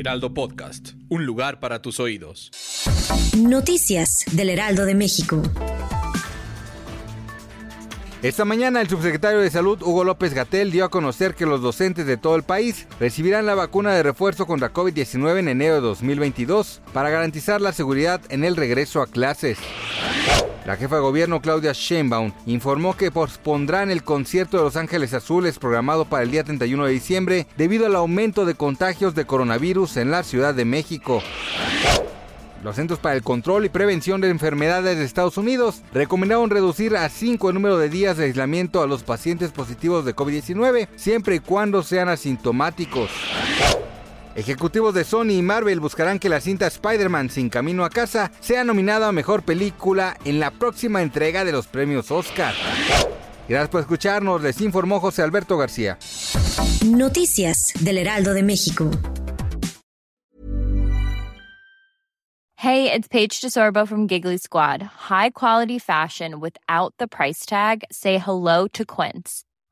Heraldo Podcast, un lugar para tus oídos. Noticias del Heraldo de México. Esta mañana el subsecretario de Salud Hugo López Gatel dio a conocer que los docentes de todo el país recibirán la vacuna de refuerzo contra COVID-19 en enero de 2022 para garantizar la seguridad en el regreso a clases. La jefa de gobierno Claudia Sheinbaum informó que pospondrán el concierto de Los Ángeles Azules programado para el día 31 de diciembre debido al aumento de contagios de coronavirus en la Ciudad de México. Los Centros para el Control y Prevención de Enfermedades de Estados Unidos recomendaron reducir a 5 el número de días de aislamiento a los pacientes positivos de COVID-19, siempre y cuando sean asintomáticos. Ejecutivos de Sony y Marvel buscarán que la cinta Spider-Man Sin Camino a Casa sea nominada a Mejor Película en la próxima entrega de los premios Oscar. Gracias por escucharnos, les informó José Alberto García. Noticias del Heraldo de México. Hey, it's Paige DeSorbo from Giggly Squad. High quality fashion without the price tag. Say hello to Quince.